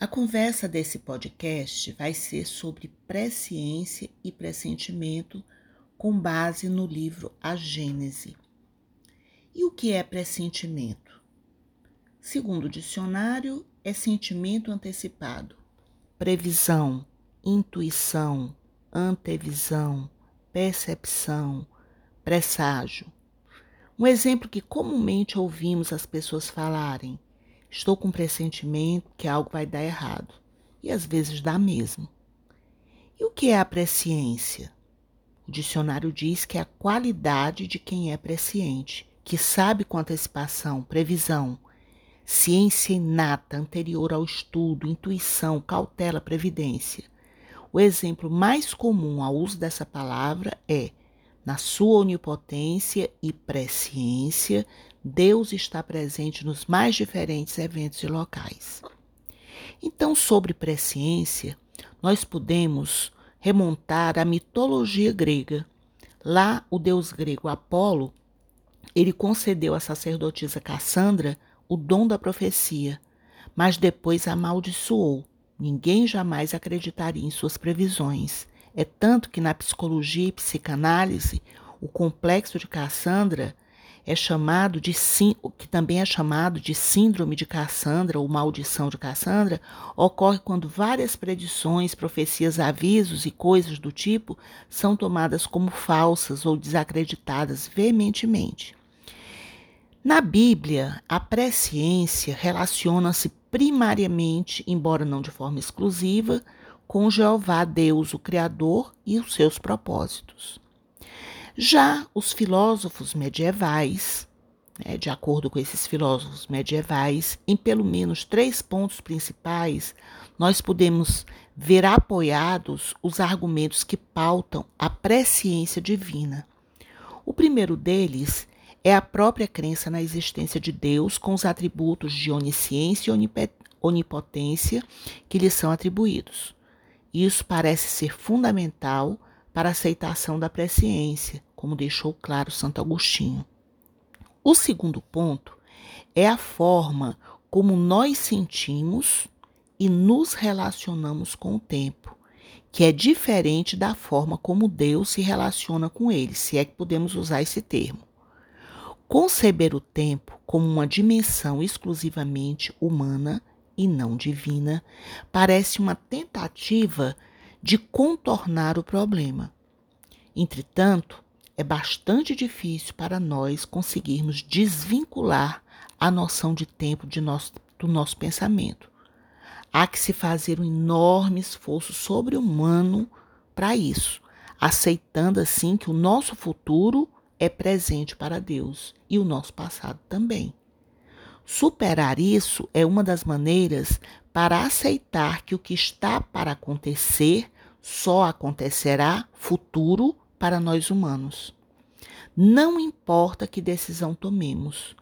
A conversa desse podcast vai ser sobre presciência e pressentimento com base no livro A Gênese. E o que é pressentimento? Segundo o dicionário, é sentimento antecipado, previsão, intuição, antevisão, percepção, presságio. Um exemplo que comumente ouvimos as pessoas falarem: estou com pressentimento que algo vai dar errado. E às vezes dá mesmo. E o que é a presciência? O dicionário diz que é a qualidade de quem é presciente, que sabe com antecipação, previsão, ciência inata anterior ao estudo, intuição, cautela, previdência. O exemplo mais comum ao uso dessa palavra é na sua onipotência e presciência, Deus está presente nos mais diferentes eventos e locais. Então, sobre presciência, nós podemos remontar à mitologia grega. Lá, o deus grego Apolo, ele concedeu à sacerdotisa Cassandra o dom da profecia, mas depois amaldiçoou. Ninguém jamais acreditaria em suas previsões. É tanto que na psicologia e psicanálise, o complexo de Cassandra é chamado de que também é chamado de síndrome de Cassandra ou maldição de Cassandra, ocorre quando várias predições, profecias, avisos e coisas do tipo são tomadas como falsas ou desacreditadas veementemente. Na Bíblia, a presciência relaciona-se primariamente, embora não de forma exclusiva, com Jeová Deus, o Criador, e os seus propósitos. Já os filósofos medievais, né, de acordo com esses filósofos medievais, em pelo menos três pontos principais, nós podemos ver apoiados os argumentos que pautam a presciência divina. O primeiro deles é a própria crença na existência de Deus com os atributos de onisciência e onipotência que lhe são atribuídos. Isso parece ser fundamental para a aceitação da presciência, como deixou claro Santo Agostinho. O segundo ponto é a forma como nós sentimos e nos relacionamos com o tempo, que é diferente da forma como Deus se relaciona com ele, se é que podemos usar esse termo. Conceber o tempo como uma dimensão exclusivamente humana e não divina, parece uma tentativa de contornar o problema. Entretanto, é bastante difícil para nós conseguirmos desvincular a noção de tempo de nosso, do nosso pensamento. Há que se fazer um enorme esforço sobre-humano para isso, aceitando assim que o nosso futuro é presente para Deus e o nosso passado também. Superar isso é uma das maneiras para aceitar que o que está para acontecer só acontecerá futuro para nós humanos. Não importa que decisão tomemos,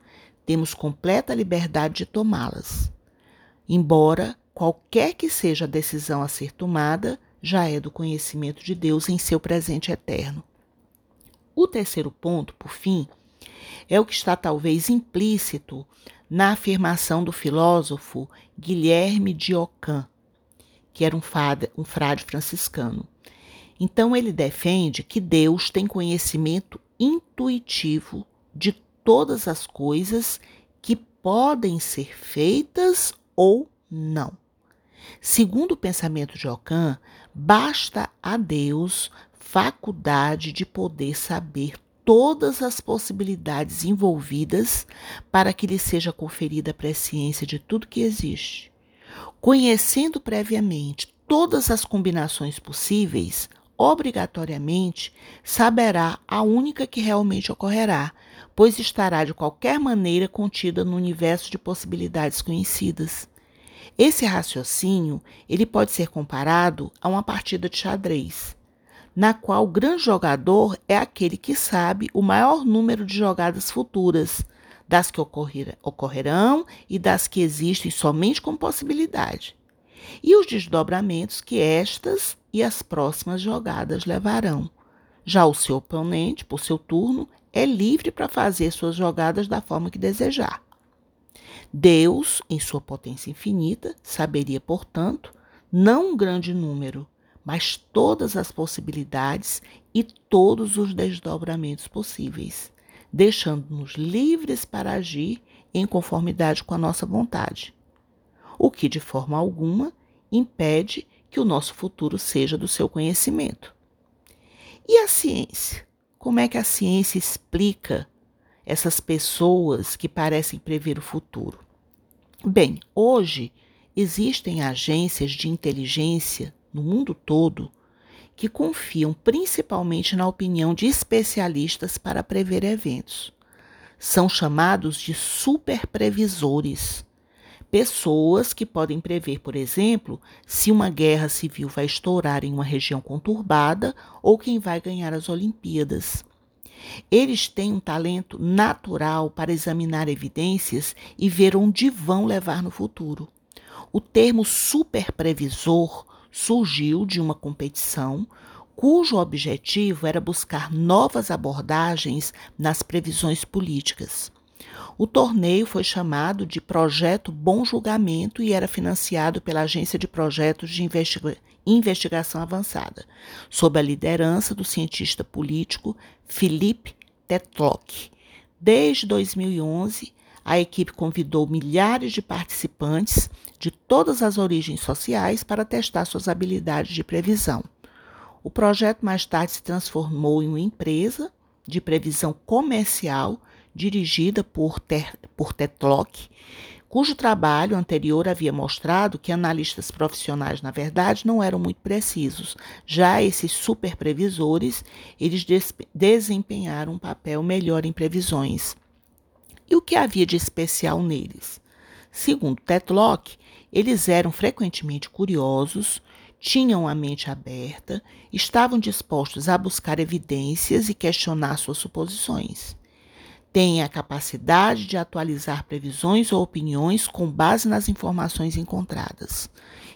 temos completa liberdade de tomá-las. Embora qualquer que seja a decisão a ser tomada, já é do conhecimento de Deus em seu presente eterno. O terceiro ponto, por fim, é o que está talvez implícito na afirmação do filósofo Guilherme de Ockham, que era um, fada, um frade franciscano. Então, ele defende que Deus tem conhecimento intuitivo de todas as coisas que podem ser feitas ou não. Segundo o pensamento de Ockham, basta a Deus faculdade de poder saber todas as possibilidades envolvidas para que lhe seja conferida a presciência de tudo que existe. Conhecendo previamente todas as combinações possíveis, obrigatoriamente saberá a única que realmente ocorrerá, pois estará de qualquer maneira contida no universo de possibilidades conhecidas. Esse raciocínio, ele pode ser comparado a uma partida de xadrez na qual o grande jogador é aquele que sabe o maior número de jogadas futuras, das que ocorrer, ocorrerão e das que existem somente como possibilidade, e os desdobramentos que estas e as próximas jogadas levarão. Já o seu oponente, por seu turno, é livre para fazer suas jogadas da forma que desejar. Deus, em sua potência infinita, saberia, portanto, não um grande número, mas todas as possibilidades e todos os desdobramentos possíveis, deixando-nos livres para agir em conformidade com a nossa vontade, o que de forma alguma impede que o nosso futuro seja do seu conhecimento. E a ciência? Como é que a ciência explica essas pessoas que parecem prever o futuro? Bem, hoje existem agências de inteligência no mundo todo que confiam principalmente na opinião de especialistas para prever eventos. São chamados de superprevisores. Pessoas que podem prever, por exemplo, se uma guerra civil vai estourar em uma região conturbada ou quem vai ganhar as Olimpíadas. Eles têm um talento natural para examinar evidências e ver onde vão levar no futuro. O termo superprevisor surgiu de uma competição cujo objetivo era buscar novas abordagens nas previsões políticas. O torneio foi chamado de Projeto Bom Julgamento e era financiado pela Agência de Projetos de Investiga Investigação Avançada, sob a liderança do cientista político Philippe Tetlock. Desde 2011, a equipe convidou milhares de participantes de todas as origens sociais para testar suas habilidades de previsão. O projeto mais tarde se transformou em uma empresa de previsão comercial dirigida por, Ter, por Tetlock, cujo trabalho anterior havia mostrado que analistas profissionais, na verdade, não eram muito precisos. Já esses superprevisores, eles des desempenharam um papel melhor em previsões. E o que havia de especial neles? Segundo Tetlock, eles eram frequentemente curiosos, tinham a mente aberta, estavam dispostos a buscar evidências e questionar suas suposições. Têm a capacidade de atualizar previsões ou opiniões com base nas informações encontradas.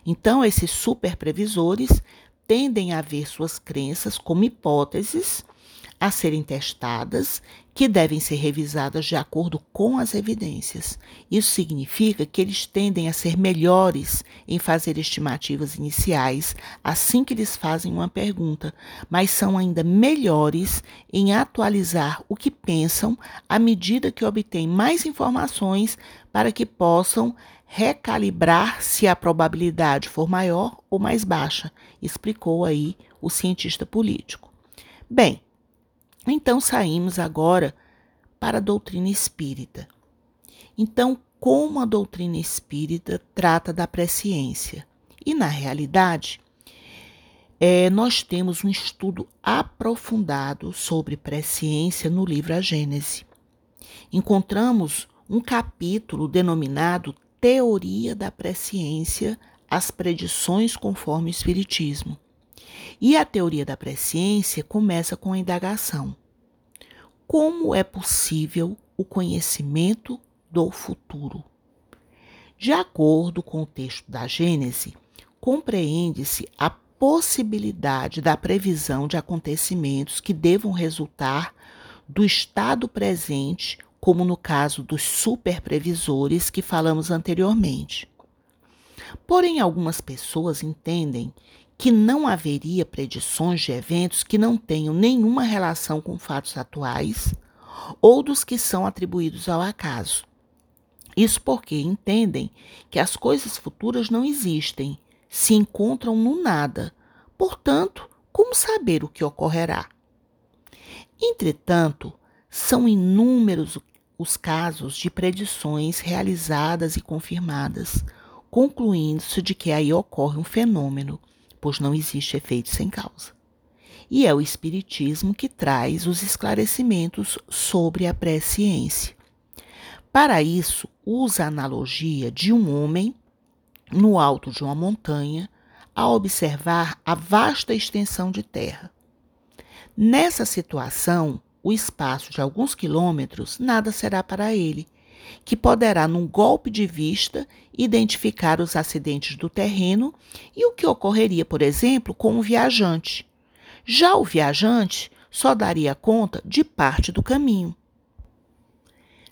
Então, esses superprevisores tendem a ver suas crenças como hipóteses a serem testadas, que devem ser revisadas de acordo com as evidências. Isso significa que eles tendem a ser melhores em fazer estimativas iniciais assim que eles fazem uma pergunta, mas são ainda melhores em atualizar o que pensam à medida que obtêm mais informações para que possam recalibrar se a probabilidade for maior ou mais baixa, explicou aí o cientista político. Bem, então saímos agora para a doutrina espírita. Então, como a doutrina espírita trata da presciência? E na realidade, é, nós temos um estudo aprofundado sobre presciência no livro A Gênese. Encontramos um capítulo denominado Teoria da Presciência, as predições conforme o Espiritismo. E a teoria da presciência começa com a indagação: como é possível o conhecimento do futuro? De acordo com o texto da Gênese, compreende-se a possibilidade da previsão de acontecimentos que devam resultar do estado presente, como no caso dos superprevisores que falamos anteriormente. Porém, algumas pessoas entendem que não haveria predições de eventos que não tenham nenhuma relação com fatos atuais ou dos que são atribuídos ao acaso. Isso porque entendem que as coisas futuras não existem, se encontram no nada. Portanto, como saber o que ocorrerá? Entretanto, são inúmeros os casos de predições realizadas e confirmadas, concluindo-se de que aí ocorre um fenômeno pois não existe efeito sem causa. E é o Espiritismo que traz os esclarecimentos sobre a presciência. Para isso, usa a analogia de um homem no alto de uma montanha a observar a vasta extensão de terra. Nessa situação, o espaço de alguns quilômetros nada será para ele, que poderá, num golpe de vista, identificar os acidentes do terreno e o que ocorreria, por exemplo, com o viajante. Já o viajante só daria conta de parte do caminho.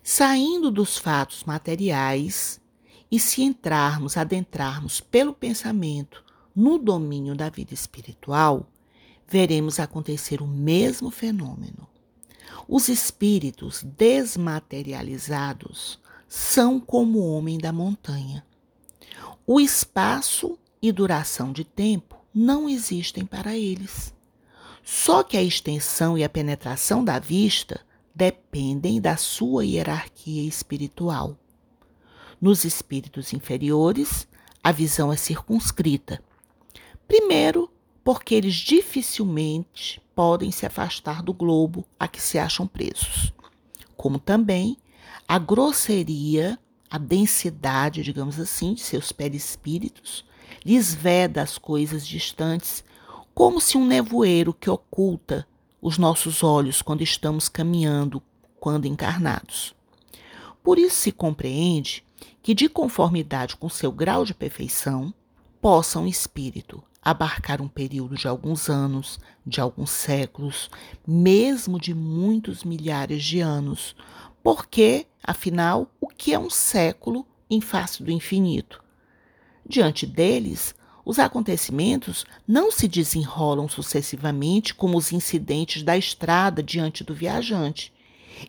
Saindo dos fatos materiais e se entrarmos, adentrarmos pelo pensamento no domínio da vida espiritual, veremos acontecer o mesmo fenômeno. Os espíritos desmaterializados são como o homem da montanha. O espaço e duração de tempo não existem para eles. Só que a extensão e a penetração da vista dependem da sua hierarquia espiritual. Nos espíritos inferiores, a visão é circunscrita. Primeiro, porque eles dificilmente podem se afastar do globo a que se acham presos. Como também a grosseria, a densidade, digamos assim, de seus perispíritos lhes veda as coisas distantes, como se um nevoeiro que oculta os nossos olhos quando estamos caminhando, quando encarnados. Por isso se compreende que, de conformidade com seu grau de perfeição, possa um espírito abarcar um período de alguns anos, de alguns séculos, mesmo de muitos milhares de anos, porque, afinal, o que é um século em face do infinito? Diante deles, os acontecimentos não se desenrolam sucessivamente como os incidentes da estrada diante do viajante.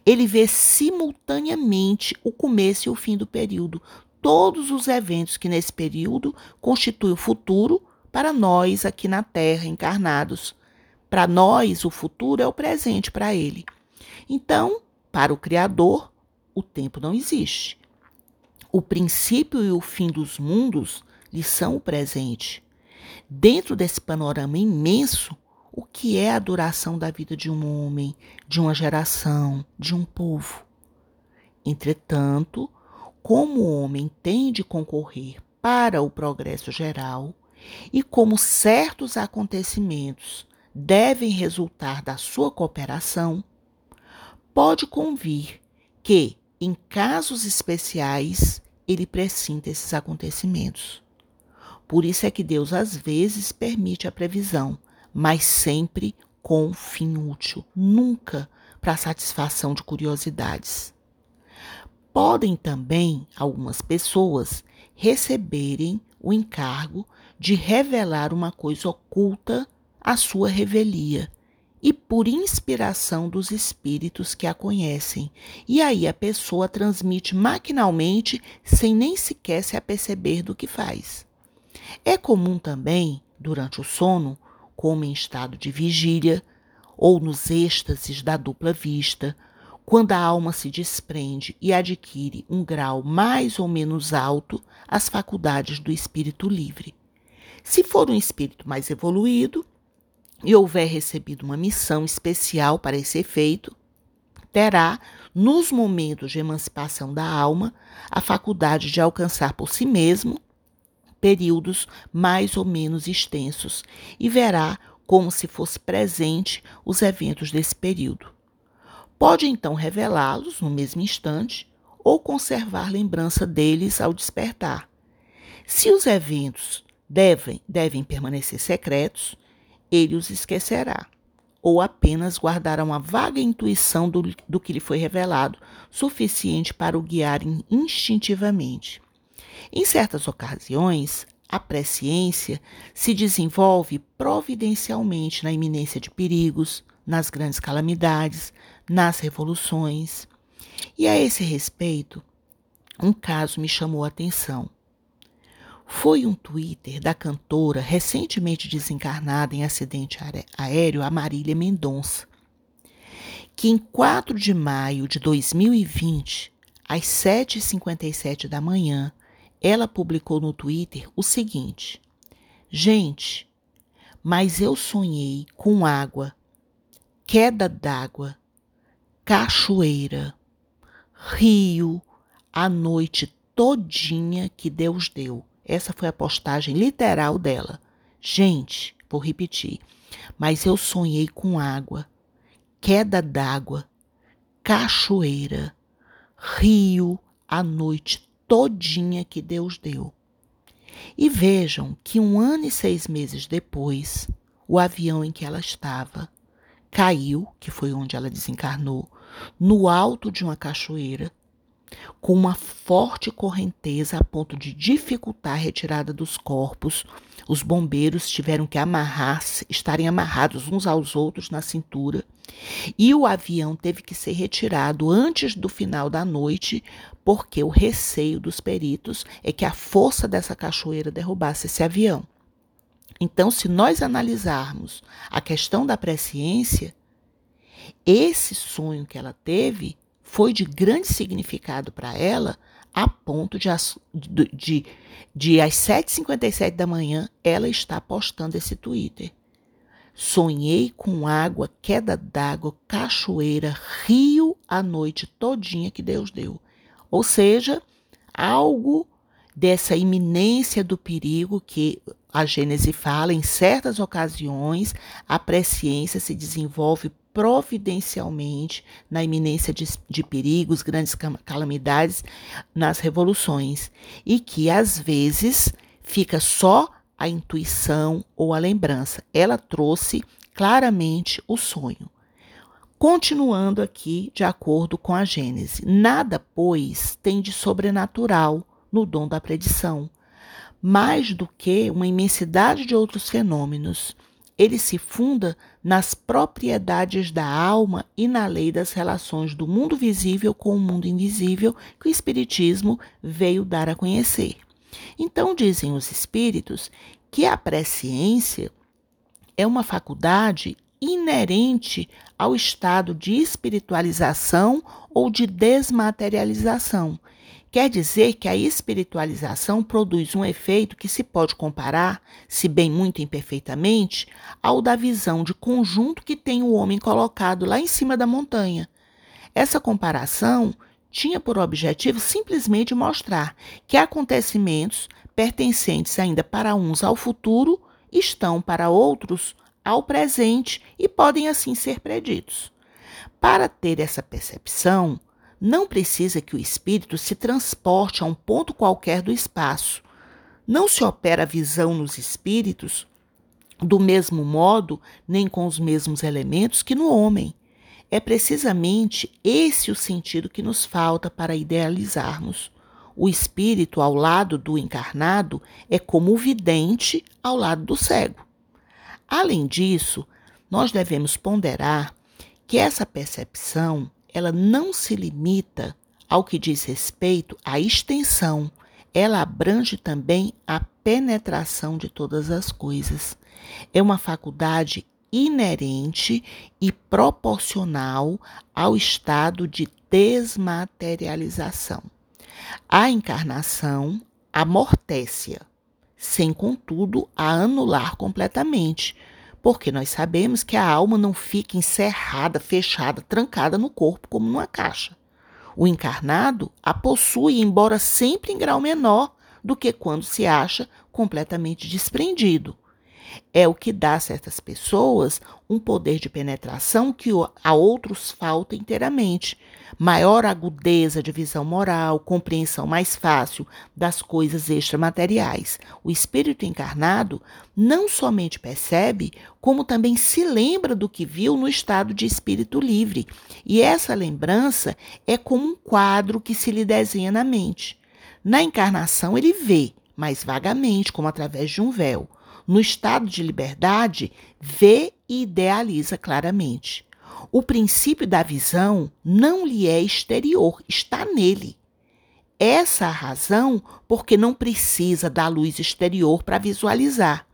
Ele vê simultaneamente o começo e o fim do período, todos os eventos que nesse período constituem o futuro para nós aqui na Terra encarnados. Para nós, o futuro é o presente para ele. Então, para o Criador, o tempo não existe. O princípio e o fim dos mundos lhe são o presente. Dentro desse panorama imenso, o que é a duração da vida de um homem, de uma geração, de um povo? Entretanto, como o homem tem de concorrer para o progresso geral, e como certos acontecimentos devem resultar da sua cooperação, pode convir que, em casos especiais, ele pressinta esses acontecimentos. Por isso é que Deus às vezes permite a previsão, mas sempre com fim útil, nunca para satisfação de curiosidades. Podem também algumas pessoas receberem o encargo de revelar uma coisa oculta à sua revelia e por inspiração dos espíritos que a conhecem. E aí a pessoa transmite maquinalmente sem nem sequer se aperceber do que faz. É comum também, durante o sono, como em estado de vigília, ou nos êxtases da dupla vista, quando a alma se desprende e adquire um grau mais ou menos alto, as faculdades do espírito livre. Se for um espírito mais evoluído e houver recebido uma missão especial para esse efeito, terá, nos momentos de emancipação da alma, a faculdade de alcançar por si mesmo períodos mais ou menos extensos e verá como se fosse presente os eventos desse período. Pode então revelá-los no mesmo instante ou conservar lembrança deles ao despertar. Se os eventos devem, devem permanecer secretos, ele os esquecerá, ou apenas guardará uma vaga intuição do, do que lhe foi revelado, suficiente para o guiar instintivamente. Em certas ocasiões, a presciência se desenvolve providencialmente na iminência de perigos, nas grandes calamidades, nas revoluções. E a esse respeito, um caso me chamou a atenção. Foi um Twitter da cantora recentemente desencarnada em acidente aéreo, a Marília Mendonça, que em 4 de maio de 2020, às 7h57 da manhã, ela publicou no Twitter o seguinte: Gente, mas eu sonhei com água, queda d'água, cachoeira, rio, a noite todinha que Deus deu. Essa foi a postagem literal dela. Gente, vou repetir. Mas eu sonhei com água, queda d'água, cachoeira, rio, a noite todinha que Deus deu. E vejam que um ano e seis meses depois, o avião em que ela estava caiu, que foi onde ela desencarnou, no alto de uma cachoeira, com uma forte correnteza a ponto de dificultar a retirada dos corpos. Os bombeiros tiveram que amarrar-se, estarem amarrados uns aos outros na cintura, e o avião teve que ser retirado antes do final da noite, porque o receio dos peritos é que a força dessa cachoeira derrubasse esse avião. Então, se nós analisarmos a questão da presciência, esse sonho que ela teve foi de grande significado para ela, a ponto de, de, de, às 7h57 da manhã ela está postando esse Twitter. Sonhei com água, queda d'água, cachoeira, rio a noite todinha que Deus deu. Ou seja, algo dessa iminência do perigo que a Gênese fala, em certas ocasiões, a presciência se desenvolve providencialmente na iminência de, de, perigos, grandes calamidades nas revoluções, e que às vezes fica só a intuição ou a lembrança. Ela trouxe claramente o sonho. Continuando aqui, de acordo com a Gênese, nada, pois, tem de sobrenatural no dom da predição, mais do que uma imensidade de outros fenômenos ele se funda nas propriedades da alma e na lei das relações do mundo visível com o mundo invisível que o Espiritismo veio dar a conhecer. Então, dizem os espíritos que a presciência é uma faculdade inerente ao estado de espiritualização ou de desmaterialização Quer dizer que a espiritualização produz um efeito que se pode comparar, se bem muito imperfeitamente, ao da visão de conjunto que tem o homem colocado lá em cima da montanha. Essa comparação tinha por objetivo simplesmente mostrar que acontecimentos pertencentes ainda para uns ao futuro estão para outros ao presente e podem assim ser preditos. Para ter essa percepção, não precisa que o espírito se transporte a um ponto qualquer do espaço. Não se opera a visão nos espíritos do mesmo modo, nem com os mesmos elementos que no homem. É precisamente esse o sentido que nos falta para idealizarmos. O espírito ao lado do encarnado é como o vidente ao lado do cego. Além disso, nós devemos ponderar que essa percepção ela não se limita ao que diz respeito à extensão, ela abrange também a penetração de todas as coisas. É uma faculdade inerente e proporcional ao estado de desmaterialização. A encarnação amortece-a, sem contudo a anular completamente, porque nós sabemos que a alma não fica encerrada, fechada, trancada no corpo como numa caixa. O encarnado a possui, embora sempre em grau menor do que quando se acha completamente desprendido. É o que dá a certas pessoas um poder de penetração que a outros falta inteiramente. Maior agudeza de visão moral, compreensão mais fácil das coisas extramateriais. O espírito encarnado não somente percebe, como também se lembra do que viu no estado de espírito livre. E essa lembrança é como um quadro que se lhe desenha na mente. Na encarnação, ele vê, mas vagamente, como através de um véu no estado de liberdade, vê e idealiza claramente. O princípio da visão não lhe é exterior, está nele. Essa a razão porque não precisa da luz exterior para visualizar.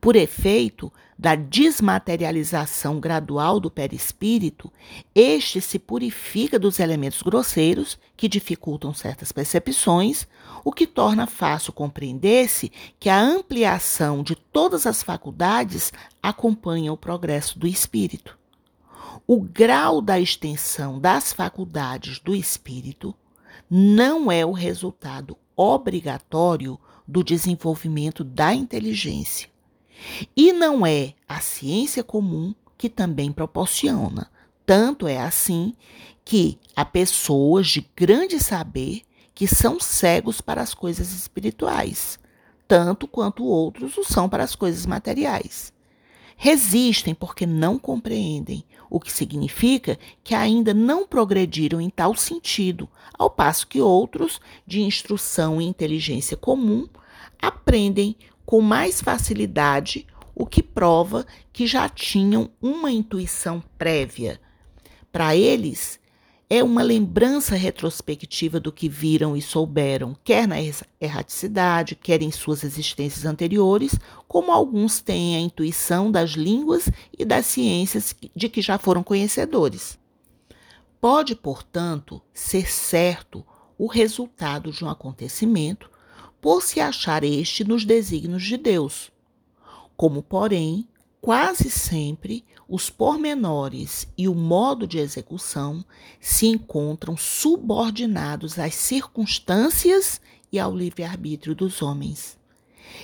Por efeito da desmaterialização gradual do perispírito, este se purifica dos elementos grosseiros que dificultam certas percepções, o que torna fácil compreender-se que a ampliação de todas as faculdades acompanha o progresso do espírito. O grau da extensão das faculdades do espírito não é o resultado obrigatório do desenvolvimento da inteligência e não é a ciência comum que também proporciona. Tanto é assim que há pessoas de grande saber que são cegos para as coisas espirituais, tanto quanto outros o são para as coisas materiais. resistem porque não compreendem, o que significa que ainda não progrediram em tal sentido, ao passo que outros, de instrução e inteligência comum, aprendem com mais facilidade, o que prova que já tinham uma intuição prévia. Para eles, é uma lembrança retrospectiva do que viram e souberam, quer na erraticidade, quer em suas existências anteriores, como alguns têm a intuição das línguas e das ciências de que já foram conhecedores. Pode, portanto, ser certo o resultado de um acontecimento por se achar este nos desígnios de Deus, como, porém, quase sempre os pormenores e o modo de execução se encontram subordinados às circunstâncias e ao livre-arbítrio dos homens.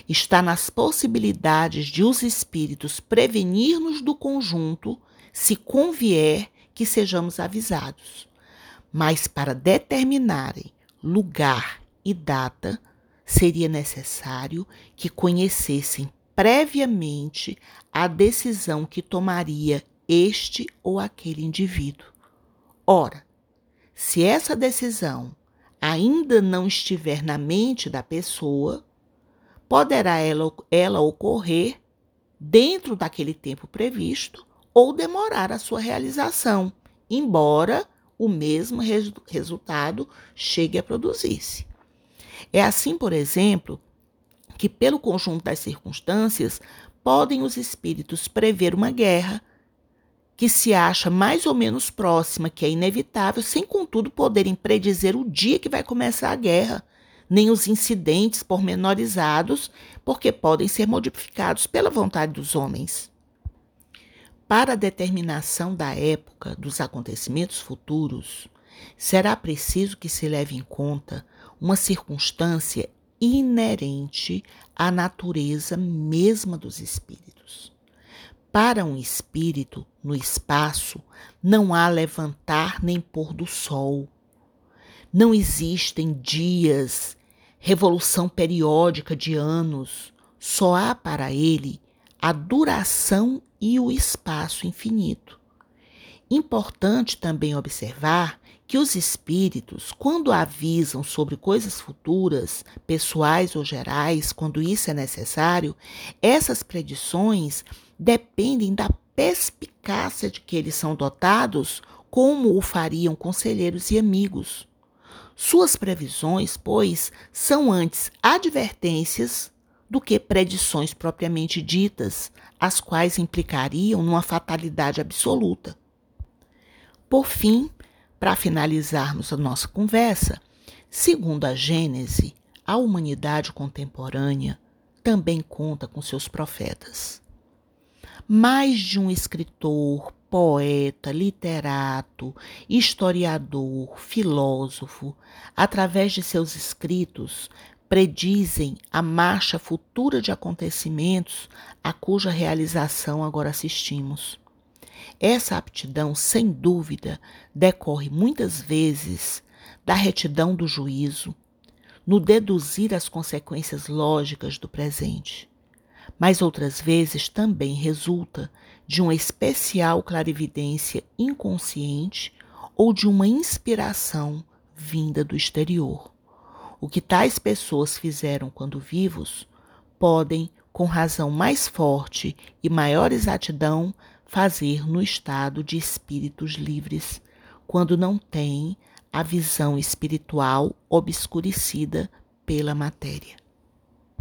Está nas possibilidades de os espíritos prevenir-nos do conjunto, se convier que sejamos avisados. Mas para determinarem lugar e data, seria necessário que conhecessem previamente a decisão que tomaria este ou aquele indivíduo. Ora, se essa decisão ainda não estiver na mente da pessoa, poderá ela, ela ocorrer dentro daquele tempo previsto ou demorar a sua realização, embora o mesmo resu resultado chegue a produzir-se. É assim, por exemplo, que, pelo conjunto das circunstâncias, podem os espíritos prever uma guerra que se acha mais ou menos próxima, que é inevitável, sem contudo poderem predizer o dia que vai começar a guerra, nem os incidentes pormenorizados, porque podem ser modificados pela vontade dos homens. Para a determinação da época dos acontecimentos futuros, será preciso que se leve em conta uma circunstância inerente à natureza mesma dos espíritos. Para um espírito, no espaço, não há levantar nem pôr do sol. Não existem dias, revolução periódica de anos. Só há para ele a duração e o espaço infinito. Importante também observar que os espíritos, quando avisam sobre coisas futuras, pessoais ou gerais, quando isso é necessário, essas predições dependem da perspicácia de que eles são dotados, como o fariam conselheiros e amigos. Suas previsões, pois, são antes advertências do que predições propriamente ditas, as quais implicariam numa fatalidade absoluta. Por fim, para finalizarmos a nossa conversa, segundo a Gênese, a humanidade contemporânea também conta com seus profetas. Mais de um escritor, poeta, literato, historiador, filósofo, através de seus escritos, predizem a marcha futura de acontecimentos a cuja realização agora assistimos. Essa aptidão, sem dúvida, decorre muitas vezes da retidão do juízo, no deduzir as consequências lógicas do presente, mas outras vezes também resulta de uma especial clarividência inconsciente ou de uma inspiração vinda do exterior. O que tais pessoas fizeram quando vivos podem, com razão mais forte e maior exatidão, fazer no estado de espíritos livres, quando não têm a visão espiritual obscurecida pela matéria.